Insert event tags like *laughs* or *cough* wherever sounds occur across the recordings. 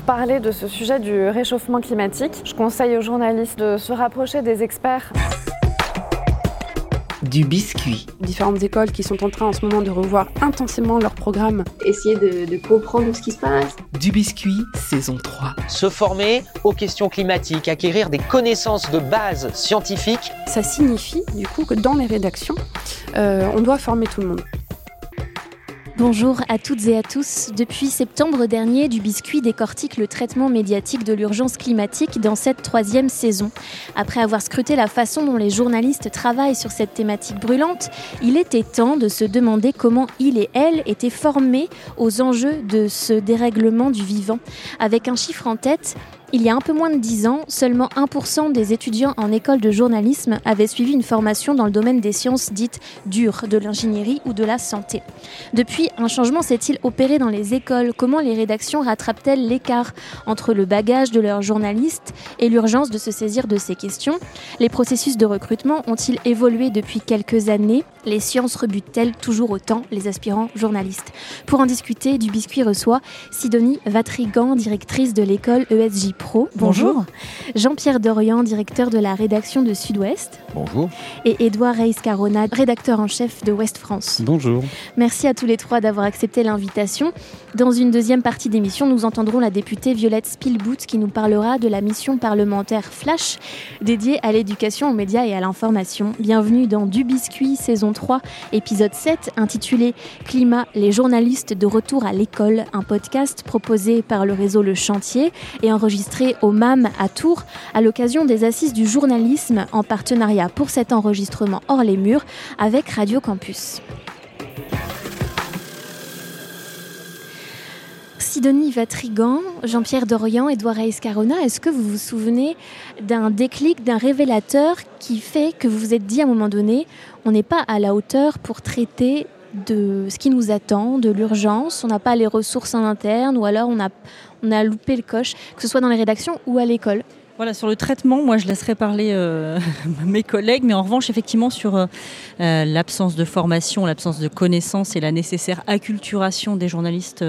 parler de ce sujet du réchauffement climatique. Je conseille aux journalistes de se rapprocher des experts du biscuit. Différentes écoles qui sont en train en ce moment de revoir intensément leur programme. Essayer de, comprendre ce qui se passe. Du biscuit, saison 3. Se former aux questions climatiques, acquérir des connaissances de base scientifiques. Ça signifie du coup que dans les rédactions, euh, on doit former tout le monde. Bonjour à toutes et à tous. Depuis septembre dernier, du biscuit décortique le traitement médiatique de l'urgence climatique dans cette troisième saison. Après avoir scruté la façon dont les journalistes travaillent sur cette thématique brûlante, il était temps de se demander comment ils et elles étaient formés aux enjeux de ce dérèglement du vivant. Avec un chiffre en tête, il y a un peu moins de 10 ans, seulement 1% des étudiants en école de journalisme avaient suivi une formation dans le domaine des sciences dites dures, de l'ingénierie ou de la santé. Depuis, un changement s'est-il opéré dans les écoles? Comment les rédactions rattrapent-elles l'écart entre le bagage de leurs journalistes et l'urgence de se saisir de ces questions? Les processus de recrutement ont-ils évolué depuis quelques années? Les sciences rebutent-elles toujours autant les aspirants journalistes? Pour en discuter, du biscuit reçoit Sidonie Vatrigan, directrice de l'école Bonjour. Jean-Pierre Dorian, directeur de la rédaction de Sud-Ouest. Bonjour. Et Édouard Reis Carona, rédacteur en chef de Ouest France. Bonjour. Merci à tous les trois d'avoir accepté l'invitation. Dans une deuxième partie d'émission, nous entendrons la députée Violette Spielboot qui nous parlera de la mission parlementaire Flash dédiée à l'éducation aux médias et à l'information. Bienvenue dans Du Biscuit, saison 3, épisode 7, intitulé Climat, les journalistes de retour à l'école, un podcast proposé par le réseau Le Chantier et enregistré au MAM à Tours à l'occasion des Assises du journalisme en partenariat pour cet enregistrement hors les murs avec Radio Campus. Sidonie Vatrigan, Jean-Pierre Dorian, Edouard Escarona, est-ce que vous vous souvenez d'un déclic, d'un révélateur qui fait que vous vous êtes dit à un moment donné, on n'est pas à la hauteur pour traiter de ce qui nous attend, de l'urgence, on n'a pas les ressources en interne ou alors on a, on a loupé le coche, que ce soit dans les rédactions ou à l'école. Voilà, sur le traitement, moi je laisserai parler euh, *laughs* mes collègues, mais en revanche, effectivement, sur euh, euh, l'absence de formation, l'absence de connaissances et la nécessaire acculturation des journalistes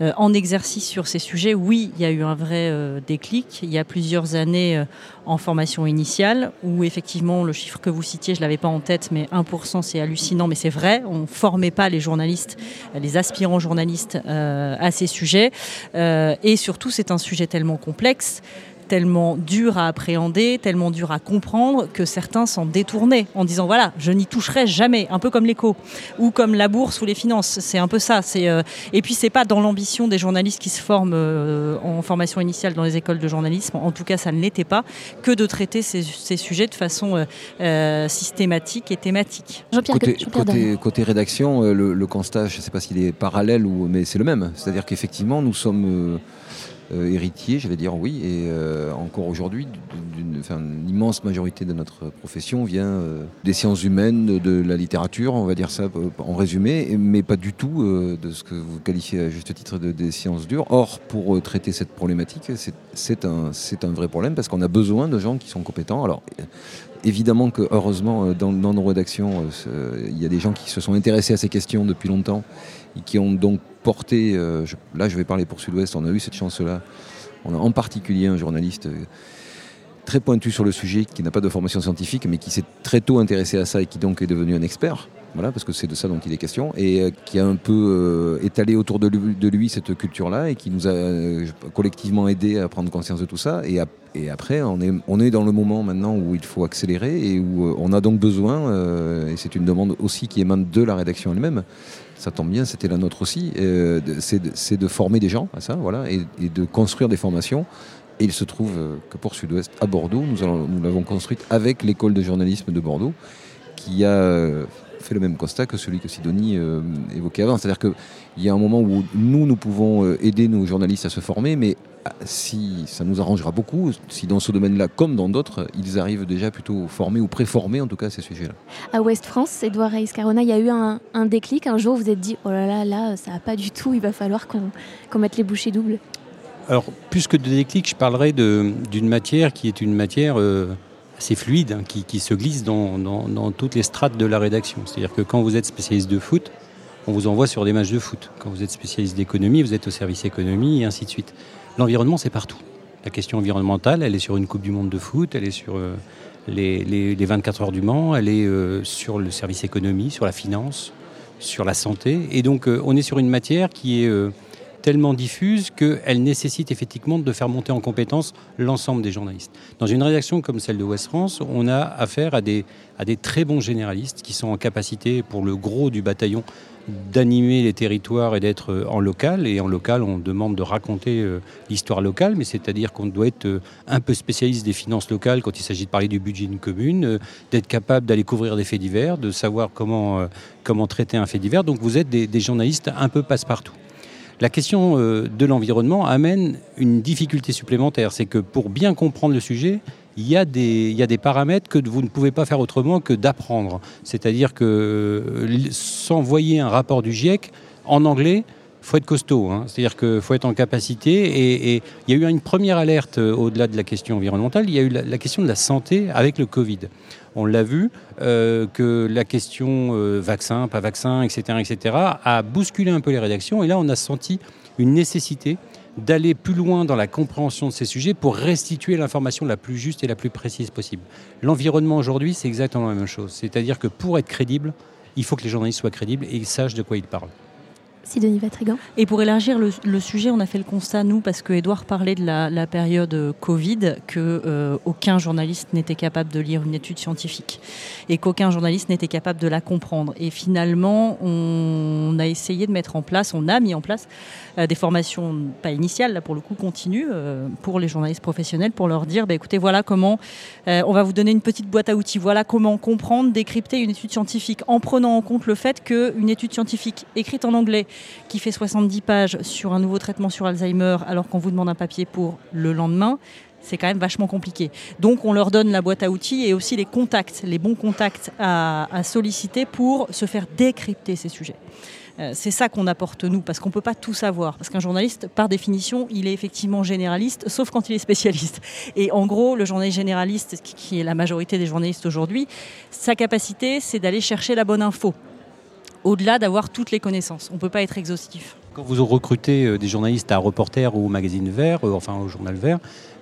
en exercice sur ces sujets, oui, il y a eu un vrai déclic. Il y a plusieurs années en formation initiale, où effectivement, le chiffre que vous citiez, je ne l'avais pas en tête, mais 1%, c'est hallucinant, mais c'est vrai, on ne formait pas les journalistes, les aspirants journalistes à ces sujets. et surtout, c'est un sujet tellement complexe tellement dur à appréhender, tellement dur à comprendre que certains s'en détournaient en disant voilà, je n'y toucherai jamais, un peu comme l'écho ou comme la bourse ou les finances. C'est un peu ça. C'est euh, et puis c'est pas dans l'ambition des journalistes qui se forment euh, en formation initiale dans les écoles de journalisme. En tout cas, ça ne l'était pas que de traiter ces, sujets de façon euh, systématique et thématique. Côté, côté, côté, rédaction, le, constat, je ne sais pas s'il est parallèle ou mais c'est le même. C'est-à-dire qu'effectivement, nous sommes euh, héritier, je vais dire oui, et euh, encore aujourd'hui, d'une immense majorité de notre profession vient euh, des sciences humaines, de, la littérature, on va dire ça en résumé, mais pas du tout de ce que vous qualifiez à juste titre de, des sciences dures. Or, pour traiter cette problématique, c'est un, vrai problème parce qu'on a besoin de gens qui sont compétents. Alors, évidemment que heureusement, dans nos rédactions, il y a des gens qui se sont intéressés à ces questions depuis longtemps et qui ont donc porté, euh, là je vais parler pour Sud-Ouest, on a eu cette chance-là. On a en particulier un journaliste euh, très pointu sur le sujet, qui n'a pas de formation scientifique, mais qui s'est très tôt intéressé à ça et qui donc est devenu un expert. Voilà, parce que c'est de ça dont il est question, et euh, qui a un peu étalé autour de lui, cette culture-là, et qui nous a collectivement aidé à prendre conscience de tout ça. Et, après, on est, on est dans le moment maintenant où il faut accélérer, et où on a donc besoin, et c'est une demande aussi qui émane de la rédaction elle-même, ça tombe bien, c'était la nôtre aussi, euh, c'est de, former des gens à ça, voilà, et, de construire des formations. Et il se trouve euh, que pour Sud-Ouest, à Bordeaux, nous l'avons construite avec l'école de journalisme de Bordeaux, qui a euh, fait le même constat que celui que Sidonie évoquait avant. C'est-à-dire qu'il y a un moment où nous, nous pouvons aider nos journalistes à se former, mais si ça nous arrangera beaucoup, si dans ce domaine-là, comme dans d'autres, ils arrivent déjà plutôt formés ou préformés en tout cas à ces sujets-là. À Ouest France, Edouard Reis Carona, il y a eu un, déclic. Un jour, vous êtes dit, oh là là, là, ça va pas du tout, il va falloir qu'on mette les bouchées doubles. Alors, plus que de déclic, je parlerai d'une matière qui est une matière euh, assez fluide, hein, qui, se glisse dans, dans, toutes les strates de la rédaction. C'est-à-dire que quand vous êtes spécialiste de foot, on vous envoie sur des matchs de foot. Quand vous êtes spécialiste d'économie, vous êtes au service économie et ainsi de suite. L'environnement, c'est partout. La question environnementale, elle est sur une Coupe du Monde de foot, elle est sur euh, les, les, les, 24 heures du Mans, elle est euh, sur le service économie, sur la finance, sur la santé. Et donc, euh, on est sur une matière qui est tellement diffuse qu'elle nécessite effectivement de faire monter en compétence l'ensemble des journalistes. Dans une rédaction comme celle de Ouest France, on a affaire à des, très bons généralistes qui sont en capacité, pour le gros du bataillon, d'animer les territoires et d'être euh, en local. Et en local, on demande de raconter euh, l'histoire locale, mais c'est-à-dire qu'on doit être euh, un peu spécialiste des finances locales quand il s'agit de parler du budget d'une commune, d'être capable d'aller couvrir des faits divers, de savoir comment, traiter un fait divers. Donc vous êtes des journalistes un peu passe-partout. La question de l'environnement amène une difficulté supplémentaire, c'est que pour bien comprendre le sujet, il y, a des, il paramètres que vous ne pouvez pas faire autrement que d'apprendre. C'est-à-dire que s'envoyer un rapport du GIEC en anglais, faut être costaud. Hein. C'est-à-dire qu'il faut être en capacité. Et, il y a eu une première alerte au-delà de la question environnementale. Il y a eu la question de la santé avec le Covid. On l'a vu euh, que la question euh, vaccin, pas vaccin, etc., etc., a bousculé un peu les rédactions. Et là, on a senti une nécessité d'aller plus loin dans la compréhension de ces sujets pour restituer l'information la plus juste et la plus précise possible. L'environnement aujourd'hui, c'est exactement la même chose. C'est-à-dire que pour être crédible, il faut que les journalistes soient crédibles et ils sachent de quoi ils parlent. Vatrigan. Et pour élargir le, sujet, on a fait le constat, nous, parce que Edouard parlait de la, période Covid, que euh, aucun journaliste n'était capable de lire une étude scientifique et qu'aucun journaliste n'était capable de la comprendre. Et finalement, on a essayé de mettre en place, on a mis en place des formations, pas initiales, là pour le coup continues, euh, pour les journalistes professionnels, pour leur dire, bah, écoutez, voilà comment, euh, on va vous donner une petite boîte à outils, voilà comment comprendre, décrypter une étude scientifique en prenant en compte le fait qu'une étude scientifique écrite en anglais, qui fait 70 pages sur un nouveau traitement sur Alzheimer alors qu'on vous demande un papier pour le lendemain, c'est quand même vachement compliqué. Donc on leur donne la boîte à outils et aussi les contacts, les bons contacts à solliciter pour se faire décrypter ces sujets. Euh, c'est ça qu'on apporte nous, parce qu'on ne peut pas tout savoir. Parce qu'un journaliste, par définition, il est effectivement généraliste, sauf quand il est spécialiste. Et en gros, le journaliste généraliste, qui est la majorité des journalistes aujourd'hui, sa capacité, c'est d'aller chercher la bonne info au-delà d'avoir toutes les connaissances. On ne peut pas être exhaustif. Quand vous recrutez des journalistes à Reporter ou au Magazine Vert, euh, enfin au Journal Vert,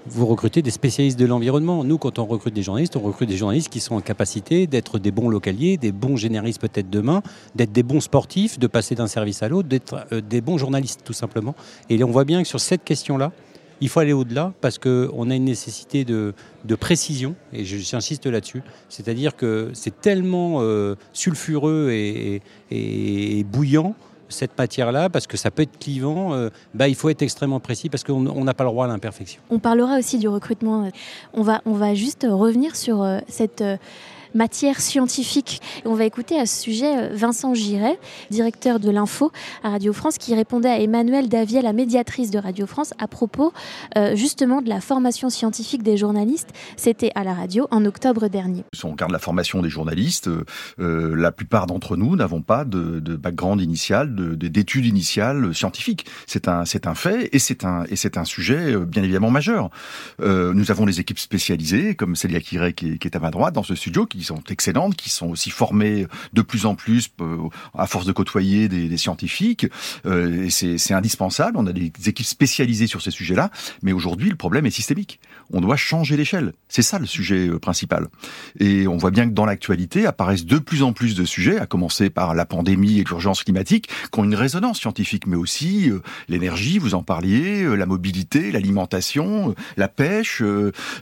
vous recrutez des spécialistes de l'environnement. Nous, quand on recrute des journalistes, on recrute des journalistes qui sont en capacité d'être des bons localiers, des bons généralistes peut-être demain, d'être des bons sportifs, de passer d'un service à l'autre, d'être euh, des bons journalistes tout simplement. Et on voit bien que sur cette question-là, il faut aller au-delà parce qu'on a une nécessité de, précision, et j'insiste là-dessus. C'est-à-dire que c'est tellement euh, sulfureux et bouillant cette matière-là, parce que ça peut être clivant, euh, bah, il faut être extrêmement précis parce qu'on n'a pas le droit à l'imperfection. On parlera aussi du recrutement. On va, on va juste revenir sur euh, cette... Euh, matière scientifique. Et on va écouter à ce sujet Vincent Giret, directeur de l'info à Radio France, qui répondait à Emmanuel Davier, la médiatrice de Radio France, à propos euh, justement de la formation scientifique des journalistes. C'était à la radio en octobre dernier. Si on regarde la formation des journalistes, euh, la plupart d'entre nous n'avons pas de, de, background initial, d'études de, initiales scientifiques. C'est un, un fait et c'est un, un sujet bien évidemment majeur. Euh, nous avons des équipes spécialisées, comme Célia Kiré qui, qui est à ma droite dans ce studio, qui sont excellentes, qui sont aussi formées de plus en plus euh, à force de côtoyer des, des scientifiques. Euh, et c'est indispensable. On a des équipes spécialisées sur ces sujets-là. Mais aujourd'hui, le problème est systémique. On doit changer l'échelle. C'est ça le sujet euh, principal. Et on voit bien que dans l'actualité apparaissent de plus en plus de sujets, à commencer par la pandémie et l'urgence climatique, qui ont une résonance scientifique, mais aussi euh, l'énergie, vous en parliez, euh, la mobilité, l'alimentation, euh, la pêche,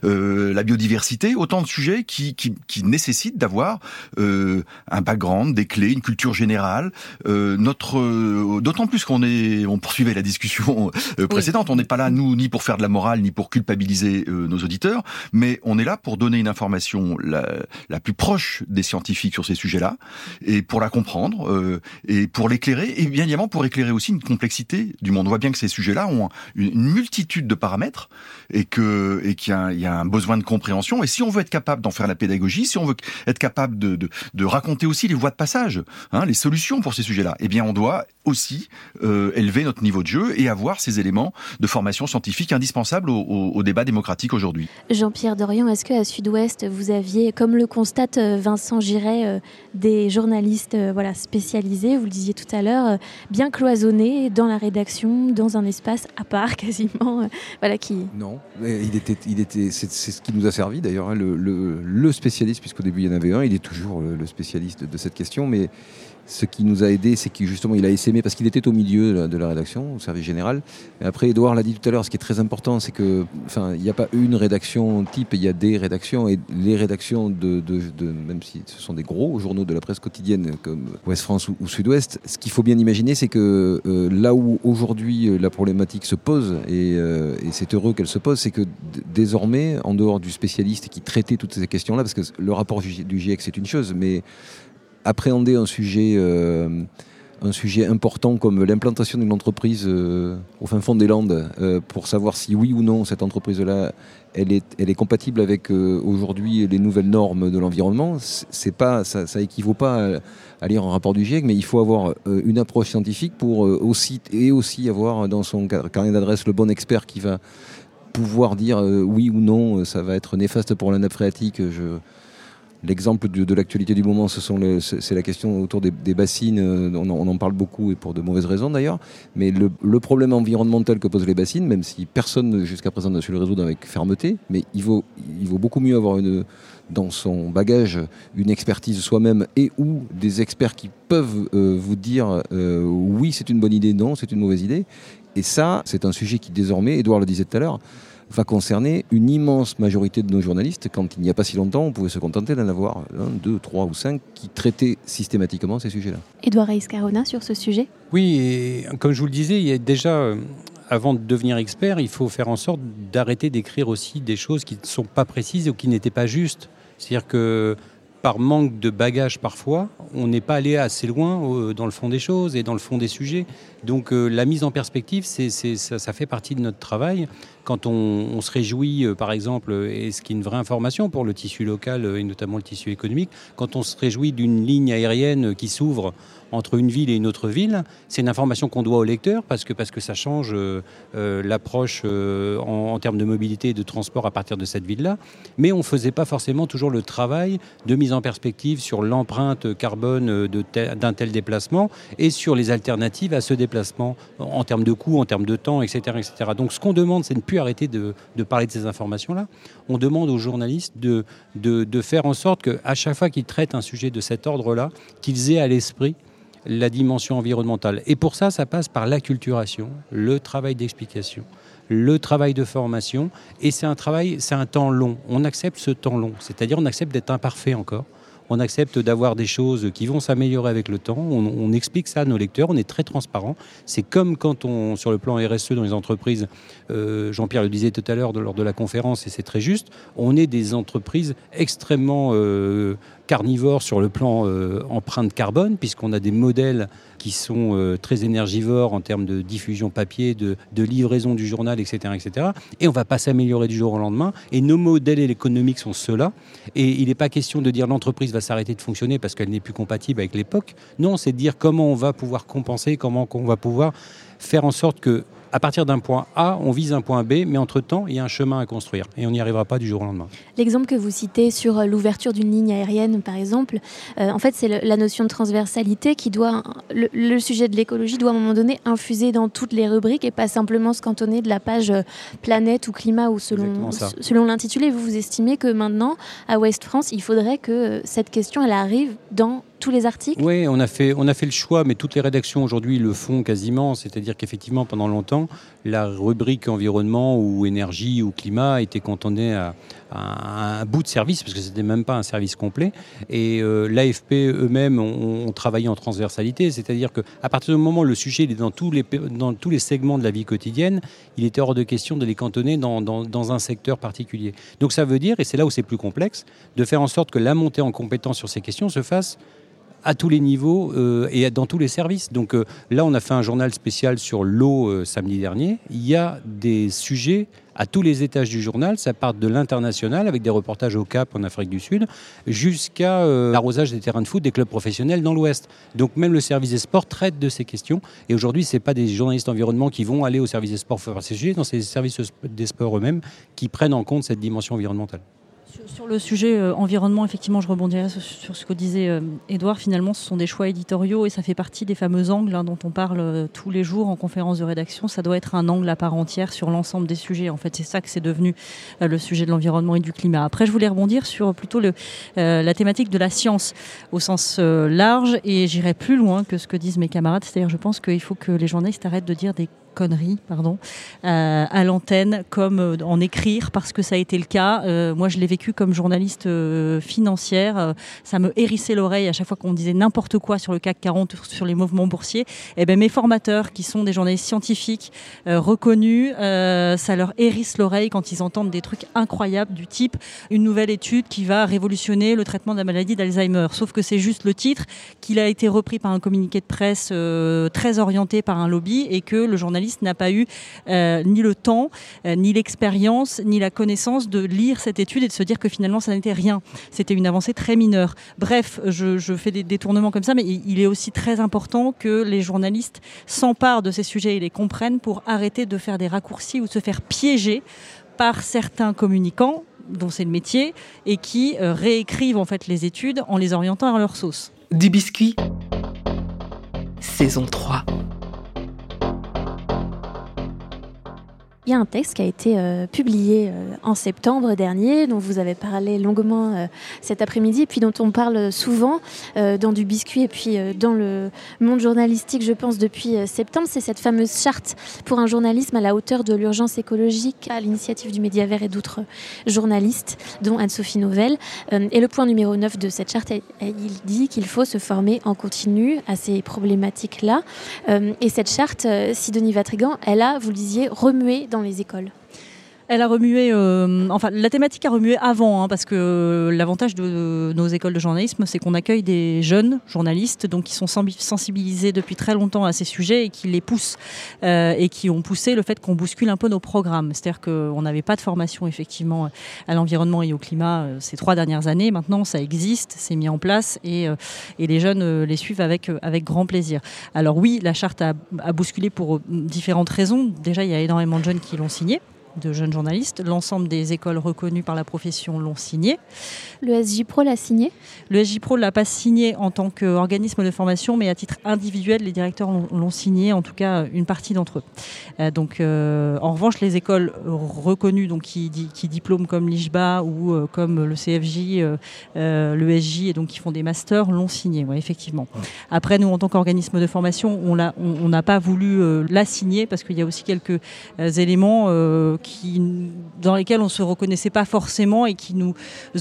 la biodiversité, autant de sujets qui, qui, qui nécessitent nécessite d'avoir euh, un background, des clés, une culture générale. Euh, notre, euh, d'autant plus qu'on est, on poursuivait la discussion précédente. Oui. On n'est pas là nous ni pour faire de la morale ni pour culpabiliser nos auditeurs, mais on est là pour donner une information la, la plus proche des scientifiques sur ces sujets-là et pour la comprendre et pour l'éclairer et bien évidemment pour éclairer aussi une complexité du monde. On voit bien que ces sujets-là ont une, une multitude de paramètres et que et qu'il y, y, a un besoin de compréhension. Et si on veut être capable d'en faire la pédagogie, si on veut être capable de, de, de, raconter aussi les voies de passage, hein, les solutions pour ces sujets-là, eh bien, on doit aussi euh, élever notre niveau de jeu et avoir ces éléments de formation scientifique indispensables au, au- au débat démocratique aujourd'hui. Jean-Pierre Dorian, est-ce qu'à Sud-Ouest, vous aviez, comme le constate euh, Vincent Giret, euh, des journalistes euh, voilà, spécialisés, vous le disiez tout à l'heure, euh, bien cloisonnés dans la rédaction, dans un espace à part *laughs* quasiment, euh, voilà, qui... Non, il était, il était, c'est ce qui nous a servi d'ailleurs. hein, le, le- le spécialiste, puisqu'au début il y en avait un, il est toujours le, le spécialiste de cette question, mais ce qui nous a aidé, c'est qu'il justement il a essaimé parce qu'il était au milieu de la, rédaction, au service général. Et après, Edouard l'a dit tout à l'heure, ce qui est très important, c'est que, enfin, il n'y a pas une rédaction type, il y a des rédactions et les rédactions de, même si ce sont des gros journaux de la presse quotidienne comme Ouest France ou, ou Sud-Ouest, ce qu'il faut bien imaginer, c'est que euh, là où aujourd'hui euh, la problématique se pose et, euh, et c'est heureux qu'elle se pose, c'est que désormais, en dehors du spécialiste qui traitait toutes ces questions-là, parce que le rapport du GIEC c'est une chose, mais appréhender un sujet, euh, un sujet important comme l'implantation d'une entreprise euh, au fin fond des Landes euh, pour savoir si oui ou non cette entreprise-là elle est, elle est compatible avec aujourd'hui les nouvelles normes de l'environnement. C'est pas, ça, ça équivaut pas à, lire un rapport du GIEC, mais il faut avoir une approche scientifique pour aussi et aussi avoir dans son car- carnet d'adresse le bon expert qui va pouvoir dire oui ou non, ça va être néfaste pour la nappe phréatique. Je, L'exemple de, l'actualité du moment, c'est la question autour des, bassines. euh, On, en- parle beaucoup et pour de mauvaises raisons d'ailleurs. Mais le, problème environnemental que posent les bassines, même si personne jusqu'à présent n'a su le résoudre avec fermeté, mais il vaut, beaucoup mieux avoir dans son bagage une expertise soi-même et ou des experts qui peuvent euh, vous dire euh, oui, c'est une bonne idée, non, c'est une mauvaise idée. Et ça, c'est un sujet qui désormais, Edouard le disait tout à l'heure, va concerner une immense majorité de nos journalistes. Quand il n'y a pas si longtemps, on pouvait se contenter d'en avoir un, deux, trois ou cinq qui traitaient systématiquement ces sujets-là. Édouard Reis-Carona sur ce sujet? Oui, et comme je vous le disais, il y a déjà, euh, avant de devenir expert, il faut faire en sorte d'arrêter d'écrire aussi des choses qui ne sont pas précises ou qui n'étaient pas justes. C'est-à-dire que par manque de bagage parfois, on n'est pas allé assez loin euh, dans le fond des choses et dans le fond des sujets. Donc euh, la mise en perspective, c'est, ça, fait partie de notre travail. Quand on, on se réjouit, euh, par exemple, et ce qui est une vraie information pour le tissu local et notamment le tissu économique, quand on se réjouit d'une ligne aérienne qui s'ouvre entre une ville et une autre ville, c'est une information qu'on doit au lecteur parce que, parce que ça change euh, euh, l'approche euh, en, termes de mobilité et de transport à partir de cette ville-là. Mais on ne faisait pas forcément toujours le travail de mise en perspective sur l'empreinte carbone d'un tel déplacement et sur les alternatives à ce déplacement en, termes de coût, en termes de temps, etc. etc. Donc ce qu'on demande, c'est de ne plus arrêter de, de parler de ces informations-là. On demande aux journalistes de, de, de faire en sorte qu'à chaque fois qu'ils traitent un sujet de cet ordre-là, qu'ils aient à l'esprit la dimension environnementale. Et pour ça, ça passe par l'acculturation, le travail d'explication, le travail de formation. Et c'est un travail, c'est un temps long. On accepte ce temps long, c'est-à-dire on accepte d'être imparfait encore. On accepte d'avoir des choses qui vont s'améliorer avec le temps. On, explique ça à nos lecteurs. On est très transparent. C'est comme quand on, sur le plan RSE dans les entreprises, euh, Jean-Pierre le disait tout à l'heure lors de la conférence, et c'est très juste, on est des entreprises extrêmement euh, carnivores sur le plan euh, empreinte carbone, puisqu'on a des modèles qui sont euh, très énergivores en termes de diffusion papier, de, livraison du journal, etc., etc. Et on va pas s'améliorer du jour au lendemain. Et nos modèles économiques sont ceux-là. Et il n'est pas question de dire l'entreprise va s'arrêter de fonctionner parce qu'elle n'est plus compatible avec l'époque. Non, c'est de dire comment on va pouvoir compenser, comment on va pouvoir faire en sorte que à partir d'un point A, on vise un point B, mais entre-temps, il y a un chemin à construire. Et on n'y arrivera pas du jour au lendemain. L'exemple que vous citez sur euh, l'ouverture d'une ligne aérienne, par exemple, euh, en fait, c'est la notion de transversalité qui doit, le, le sujet de l'écologie doit à un moment donné infuser dans toutes les rubriques et pas simplement se cantonner de la page euh, planète ou climat ou selon, l'intitulé. Vous vous estimez que maintenant, à Ouest France, il faudrait que cette question, elle arrive dans les articles? Oui, on a, fait, on a fait le choix, mais toutes les rédactions aujourd'hui le font quasiment. C'est-à-dire qu'effectivement, pendant longtemps, la rubrique environnement ou énergie ou climat était cantonnée à, un bout de service, parce que c'était même pas un service complet. Et euh, l'AFP eux-mêmes ont, travaillé en transversalité, c'est-à-dire qu'à partir du moment où le sujet est dans tous, les, dans tous les segments de la vie quotidienne, il était hors de question de les cantonner dans, dans- dans un secteur particulier. Donc ça veut dire, et c'est là où c'est plus complexe, de faire en sorte que la montée en compétence sur ces questions se fasse à tous les niveaux euh, et dans tous les services. Donc euh, là, on a fait un journal spécial sur l'eau euh, samedi dernier. Il y a des sujets à tous les étages du journal. Ça part de l'international avec des reportages au Cap en Afrique du Sud jusqu'à l'arrosage des terrains de foot des clubs professionnels dans l'Ouest. Donc même le service des sports traite de ces questions. Et aujourd'hui, ce n'est pas des journalistes environnement qui vont aller au service des sports faire ces sujets, c'est les services des sports eux-mêmes qui prennent en compte cette dimension environnementale. Sur, le sujet euh, environnement, effectivement, je rebondirais sur, ce que disait euh, Edouard. Finalement, ce sont des choix éditoriaux et ça fait partie des fameux angles hein, dont on parle euh, tous les jours en conférence de rédaction. Ça doit être un angle à part entière sur l'ensemble des sujets. En fait, c'est ça que c'est devenu le sujet de l'environnement et du climat. Après, je voulais rebondir sur plutôt la thématique de la science au sens large et j'irai plus loin que ce que disent mes camarades. C'est-à-dire, je pense qu'il faut que les journalistes arrêtent de dire des conneries pardon, euh, à l'antenne comme euh, en écrire parce que ça a été le cas. Euh, moi, je l'ai vécu comme journaliste financière. ça me hérissait l'oreille à chaque fois qu'on disait n'importe quoi sur le CAC 40, sur les mouvements boursiers. Et eh ben, mes formateurs, qui sont des journalistes scientifiques reconnus, ça leur hérisse l'oreille quand ils entendent des trucs incroyables du type une nouvelle étude qui va révolutionner le traitement de la maladie d'Alzheimer. Sauf que c'est juste le titre, qu'il a été repris par un communiqué de presse très orienté par un lobby et que le journaliste n'a pas eu euh, ni le temps, euh, ni l'expérience, ni la connaissance de lire cette étude et de se dire que finalement ça n'était rien. C'était une avancée très mineure. Bref, je, fais des détournements comme ça, mais il est aussi très important que les journalistes s'emparent de ces sujets et les comprennent pour arrêter de faire des raccourcis ou de se faire piéger par certains communicants dont c'est le métier et qui euh, réécrivent en fait les études en les orientant à leur sauce. Du biscuit. Saison 3. Il y a un texte qui a été euh, publié euh, en septembre dernier, dont vous avez parlé longuement euh, cet après-midi, puis dont on parle souvent dans du biscuit et puis dans le monde journalistique, je pense, depuis septembre. C'est cette fameuse charte pour un journalisme à la hauteur de l'urgence écologique à l'initiative du Média Vert et d'autres journalistes, dont Anne-Sophie Novelle. et le point numéro 9 de cette charte, il dit qu'il faut se former en continu à ces problématiques-là. et cette charte, Sidonie Vatrigan, elle a, vous le disiez, remué dans les écoles elle a remué, euh, enfin la thématique a remué avant, hein, parce que euh, l'avantage de, nos écoles de journalisme, c'est qu'on accueille des jeunes journalistes, donc qui sont sensibilisés depuis très longtemps à ces sujets et qui les poussent euh, et qui ont poussé le fait qu'on bouscule un peu nos programmes. C'est-à-dire qu'on n'avait pas de formation effectivement à l'environnement et au climat ces trois dernières années. Maintenant, ça existe, c'est mis en place et, et les jeunes les suivent avec, avec grand plaisir. Alors oui, la charte a, a bousculé pour différentes raisons. Déjà, il y a énormément de jeunes qui l'ont signée de jeunes journalistes. L'ensemble des écoles reconnues par la profession l'ont signé. Le SJ Pro l'a signé Le SJ Pro ne l'a pas signé en tant qu'organisme de formation, mais à titre individuel, les directeurs l'ont signé, en tout cas une partie d'entre eux. Euh, donc, euh, en revanche, les écoles reconnues, donc qui, qui diplôment comme l'IJBA ou euh, comme le CFJ, le SJ, et donc qui font des masters, l'ont signé, effectivement. Après, nous, en tant qu'organisme de formation, on n'a on, pas voulu la signer parce qu'il y a aussi quelques éléments dans lesquels on ne se reconnaissait pas forcément et qui nous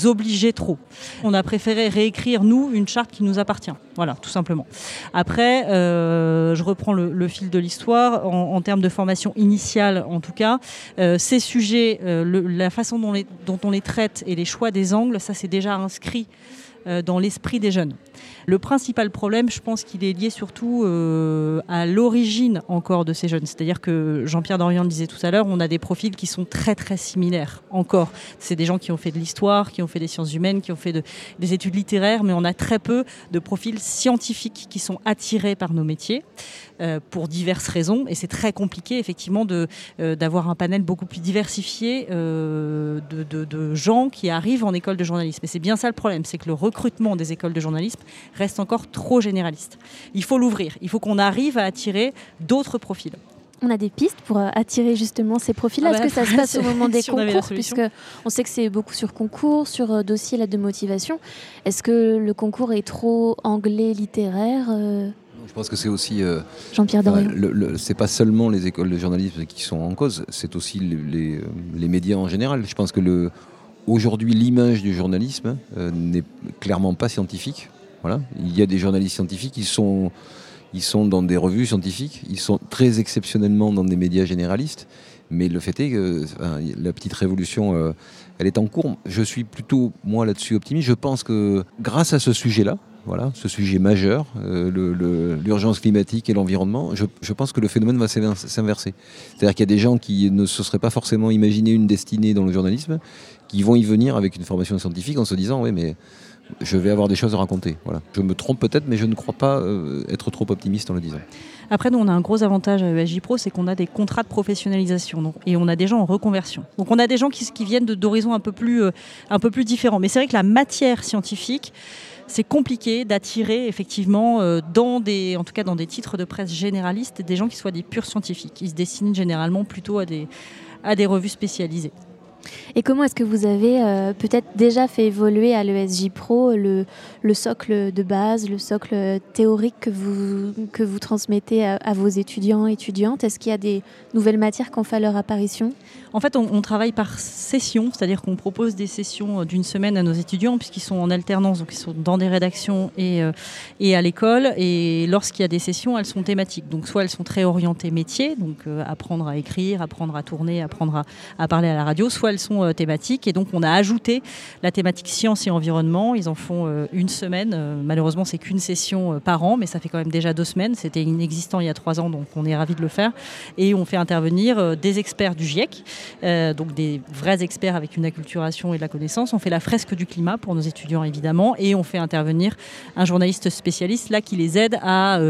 obligeaient trop. On a préféré réécrire, nous, une charte qui nous appartient. Voilà, tout simplement. Après, euh, je reprends le, fil de l'histoire. En, termes de formation initiale, en tout cas, euh, ces sujets, euh, la façon dont, dont on les traite et les choix des angles, ça c'est déjà inscrit dans l'esprit des jeunes. Le principal problème, je pense qu'il est lié surtout euh, à l'origine encore de ces jeunes. C'est-à-dire que Jean-Pierre Dorian disait tout à l'heure, on a des profils qui sont très très similaires encore. C'est des gens qui ont fait de l'histoire, qui ont fait des sciences humaines, qui ont fait des études littéraires, mais on a très peu de profils scientifiques qui sont attirés par nos métiers euh, pour diverses raisons. Et c'est très compliqué effectivement euh, d'avoir un panel beaucoup plus diversifié de, de gens qui arrivent en école de journalisme. Et c'est bien ça le problème, c'est que le recrutement des écoles de journalisme reste encore trop généraliste. Il faut l'ouvrir, il faut qu'on arrive à attirer d'autres profils. On a des pistes pour euh, attirer justement ces profils. Ah Est-ce bah, que ça se passe au moment *laughs* des concours Puisque on sait que c'est beaucoup sur concours, sur euh, dossier lettre de motivation. Est-ce que le concours est trop anglais littéraire euh? Je pense que c'est aussi. Jean-Pierre Dorian. c'est pas seulement les écoles de journalisme qui sont en cause, c'est aussi les, les, médias en général. Je pense que le, aujourd'hui, l'image du journalisme n'est clairement pas scientifique. Voilà. Il y a des journalistes scientifiques, ils sont, dans des revues scientifiques, ils sont très exceptionnellement dans des médias généralistes, mais le fait est que la petite révolution, euh, elle est en cours. Je suis plutôt, moi là-dessus, optimiste. Je pense que grâce à ce sujet-là, voilà, ce sujet majeur, euh, l'urgence climatique et l'environnement, je, pense que le phénomène va s'inverser. C'est-à-dire qu'il y a des gens qui ne se seraient pas forcément imaginé une destinée dans le journalisme, qui vont y venir avec une formation scientifique en se disant, oui, mais je vais avoir des choses à raconter. Voilà. Je me trompe peut-être, mais je ne crois pas euh, être trop optimiste en le disant. Après, nous, on a un gros avantage à ESJ Pro, c'est qu'on a des contrats de professionnalisation et on a des gens en reconversion. Donc, on a des gens qui, viennent d'horizons euh, un peu plus différents. Mais c'est vrai que la matière scientifique, c'est compliqué d'attirer effectivement euh, dans des, en tout cas dans des titres de presse généralistes, des gens qui soient des purs scientifiques. Ils se destinent généralement plutôt à des, revues spécialisées. Et comment est-ce que vous avez euh, peut-être déjà fait évoluer à l'ESJ Pro le, le, socle de base, le socle théorique que vous, que vous transmettez à, vos étudiants et étudiantes? Est-ce qu'il y a des nouvelles matières qui ont fait leur apparition? En fait, on, travaille par session, c'est-à-dire qu'on propose des sessions d'une semaine à nos étudiants, puisqu'ils sont en alternance, donc ils sont dans des rédactions et, euh, et à l'école. Et lorsqu'il y a des sessions, elles sont thématiques. Donc soit elles sont très orientées métiers, donc euh, apprendre à écrire, apprendre à tourner, apprendre à, à parler à la radio, soit elles sont euh, thématiques. Et donc, on a ajouté la thématique science et environnement. Ils en font euh, une semaine. Euh, malheureusement, c'est qu'une session par an, mais ça fait quand même déjà deux semaines. C'était inexistant il y a trois ans, donc on est ravis de le faire. Et on fait intervenir des experts du GIEC, donc des vrais experts avec une acculturation et de la connaissance. On fait la fresque du climat pour nos étudiants, évidemment, et on fait intervenir un journaliste spécialiste là qui les aide à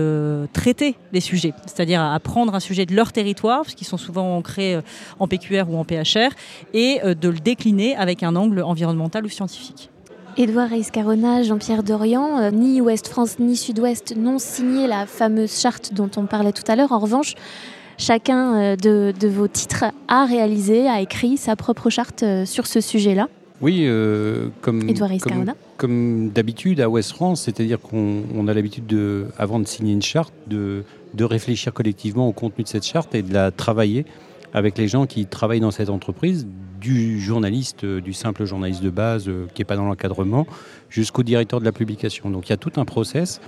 traiter les sujets, c'est-à-dire à prendre un sujet de leur territoire, parce qu'ils sont souvent ancrés en PQR ou en PHR, et euh, de le décliner avec un angle environnemental ou scientifique. Édouard Escarona, Jean-Pierre Dorian, euh, ni Ouest France ni Sud-Ouest n'ont signé la fameuse charte dont on parlait tout à l'heure. En revanche, chacun euh, de, vos titres a réalisé, a écrit sa propre charte sur ce sujet-là. Oui, comme, comme, comme d'habitude à Ouest France, c'est-à-dire qu'on a l'habitude, de, avant de signer une charte, de, de réfléchir collectivement au contenu de cette charte et de la travailler avec les gens qui travaillent dans cette entreprise, du journaliste, euh, du simple journaliste de base euh, qui n'est pas dans l'encadrement, jusqu'au directeur de la publication. Donc il y a tout un process.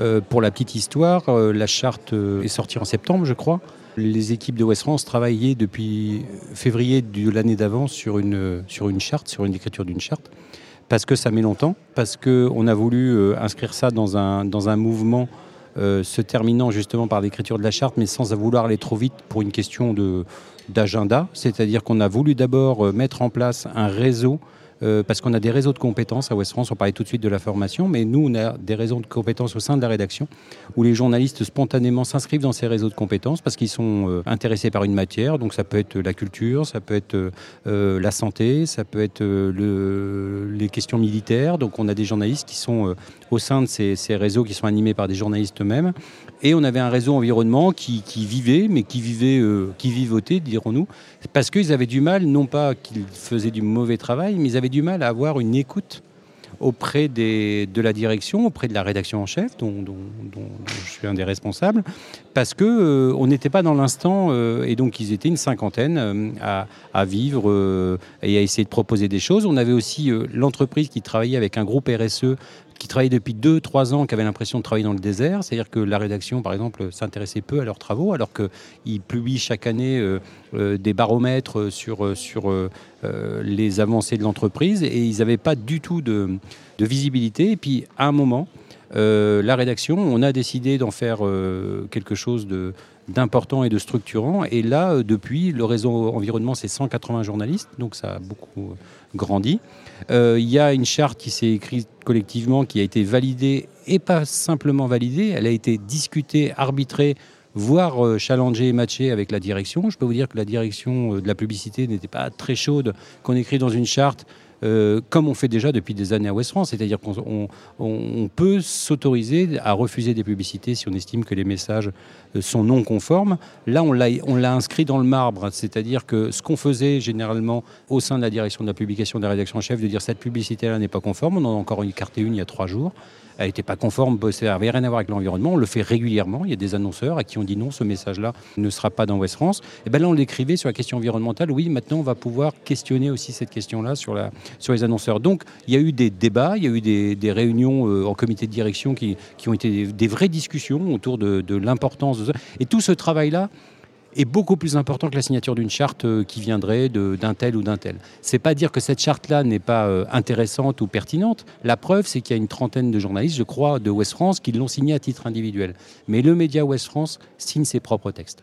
Euh, pour la petite histoire, la charte est sortie en septembre, je crois. Les équipes de West France travaillaient depuis février de l'année d'avant sur une, sur une charte, sur une écriture d'une charte, parce que ça met longtemps, parce qu'on a voulu inscrire ça dans un, dans un mouvement se terminant justement par l'écriture de la charte, mais sans vouloir aller trop vite pour une question de, d'agenda, c'est-à-dire qu'on a voulu d'abord euh, mettre en place un réseau euh, parce qu'on a des réseaux de compétences à West France. On parlait tout de suite de la formation, mais nous, on a des réseaux de compétences au sein de la rédaction où les journalistes spontanément s'inscrivent dans ces réseaux de compétences parce qu'ils sont euh, intéressés par une matière. Donc ça peut être la culture, ça peut être la santé, ça peut être le, les questions militaires. Donc on a des journalistes qui sont au sein de ces, réseaux qui sont animés par des journalistes eux-mêmes. Et on avait un réseau environnement qui, vivait, mais qui vivait, euh, qui vivotait, dirons-nous, parce qu'ils avaient du mal, non pas qu'ils faisaient du mauvais travail, mais ils avaient du mal à avoir une écoute auprès de la direction, auprès de la rédaction en chef, dont, je suis un des responsables, parce que euh, n'était pas dans l'instant, euh, et donc ils étaient une cinquantaine à, vivre et à essayer de proposer des choses. On avait aussi l'entreprise qui travaillait avec un groupe RSE qui travaillaient depuis 2-3 ans, qui avaient l'impression de travailler dans le désert. C'est-à-dire que la rédaction, par exemple, s'intéressait peu à leurs travaux, alors qu'ils publient chaque année euh, euh, des baromètres sur, euh, sur les avancées de l'entreprise et ils n'avaient pas du tout de, de, visibilité. Et puis, à un moment, la rédaction, on a décidé d'en faire quelque chose de d'important et de structurant. Et là, depuis, le réseau environnement, c'est 180 journalistes, donc ça a beaucoup grandi. Euh, il y a une charte qui s'est écrite collectivement, qui a été validée, et pas simplement validée, elle a été discutée, arbitrée, voire euh, challengée et matchée avec la direction. Je peux vous dire que la direction euh, de la publicité n'était pas très chaude qu'on écrit dans une charte euh, comme on fait déjà depuis des années à West France. C'est-à-dire qu'on on, peut s'autoriser à refuser des publicités si on estime que les messages euh, sont non conformes. Là, on l'a inscrit dans le marbre. C'est-à-dire que ce qu'on faisait généralement au sein de la direction de la publication de la rédaction en chef, de dire cette publicité-là n'est pas conforme, on en a encore écarté une il y a trois jours elle n'était pas conforme, ça n'avait rien à voir avec l'environnement. On le fait régulièrement. Il y a des annonceurs à qui on dit non, ce message-là ne sera pas dans West France. Et bien là, on l'écrivait sur la question environnementale. Oui, maintenant, on va pouvoir questionner aussi cette question-là sur, la, sur les annonceurs. Donc, il y a eu des débats, il y a eu des, réunions euh, en comité de direction qui, qui ont été des, vraies discussions autour de, l'importance de. Et tout ce travail-là, est beaucoup plus important que la signature d'une charte euh, qui viendrait d'un tel ou d'un tel. C'est pas dire que cette charte-là n'est pas euh, intéressante ou pertinente. La preuve, c'est qu'il y a une trentaine de journalistes, je crois, de West France qui l'ont signé à titre individuel. Mais le média West France signe ses propres textes.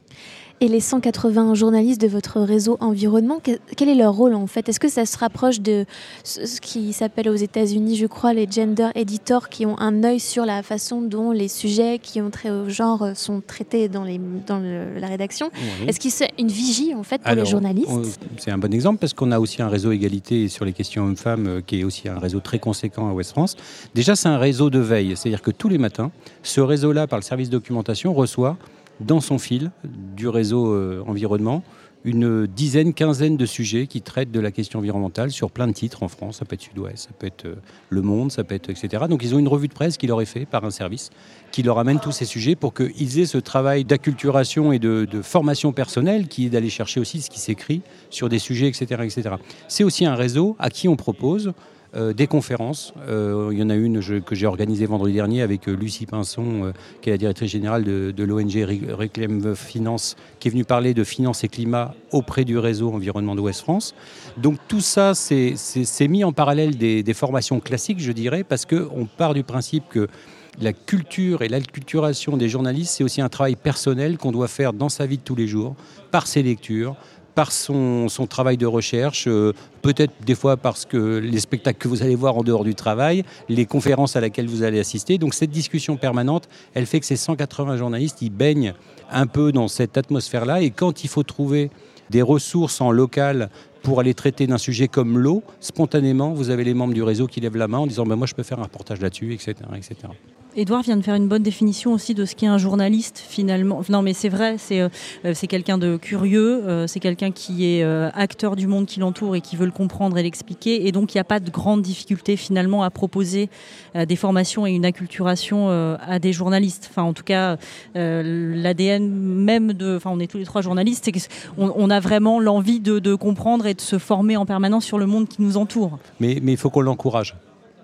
Et les 180 journalistes de votre réseau environnement, quel est leur rôle en fait? Est-ce que ça se rapproche de ce qui s'appelle aux États-Unis, je crois, les gender editors, qui ont un œil sur la façon dont les sujets qui ont trait au genre sont traités dans, les, dans la rédaction? Est-ce qu'il c'est une vigie en fait pour les journalistes? C'est un bon exemple parce qu'on a aussi un réseau égalité sur les questions hommes-femmes euh, qui est aussi un réseau très conséquent à West France. Déjà, c'est un réseau de veille, c'est-à-dire que tous les matins, ce réseau-là, par le service documentation, reçoit dans son fil du réseau euh, environnement une dizaine, quinzaine de sujets qui traitent de la question environnementale sur plein de titres en France. Ça peut être Sud-Ouest, ça peut être euh, Le Monde, ça peut être etc. Donc ils ont une revue de presse qui leur est faite par un service qui leur amène tous ces sujets pour qu'ils aient ce travail d'acculturation et de, de, formation personnelle qui est d'aller chercher aussi ce qui s'écrit sur des sujets, etc. etc. C'est aussi un réseau à qui on propose euh, des conférences. Euh, il y en a une que j'ai organisée vendredi dernier avec euh, Lucie Pinson, qui est la directrice générale de, l'ONG Reclaim Finance, qui est venue parler de finance et climat auprès du réseau environnement d'Ouest France. Donc tout ça, c'est mis en parallèle des, des, formations classiques, je dirais, parce qu'on part du principe que la culture et l'acculturation des journalistes, c'est aussi un travail personnel qu'on doit faire dans sa vie de tous les jours, par ses lectures, par son, travail de recherche, euh, peut-être des fois parce que les spectacles que vous allez voir en dehors du travail, les conférences à laquelle vous allez assister. Donc cette discussion permanente, elle fait que ces 180 journalistes, ils baignent un peu dans cette atmosphère-là. Et quand il faut trouver des ressources en local pour aller traiter d'un sujet comme l'eau, spontanément, vous avez les membres du réseau qui lèvent la main en disant ben, Moi, je peux faire un reportage là-dessus, etc., etc. Edouard vient de faire une bonne définition aussi de ce qu'est un journaliste finalement. Non mais c'est vrai, c'est euh, c'est quelqu'un de curieux, euh, c'est quelqu'un qui est euh, acteur du monde qui l'entoure et qui veut le comprendre et l'expliquer. Et donc il n'y a pas de grande difficulté finalement à proposer des formations et une acculturation à des journalistes. Enfin en tout cas l'ADN même de, enfin on est tous les trois journalistes, c'est qu'on on a vraiment l'envie de comprendre et de se former en permanence sur le monde qui nous entoure. Mais il faut qu'on l'encourage.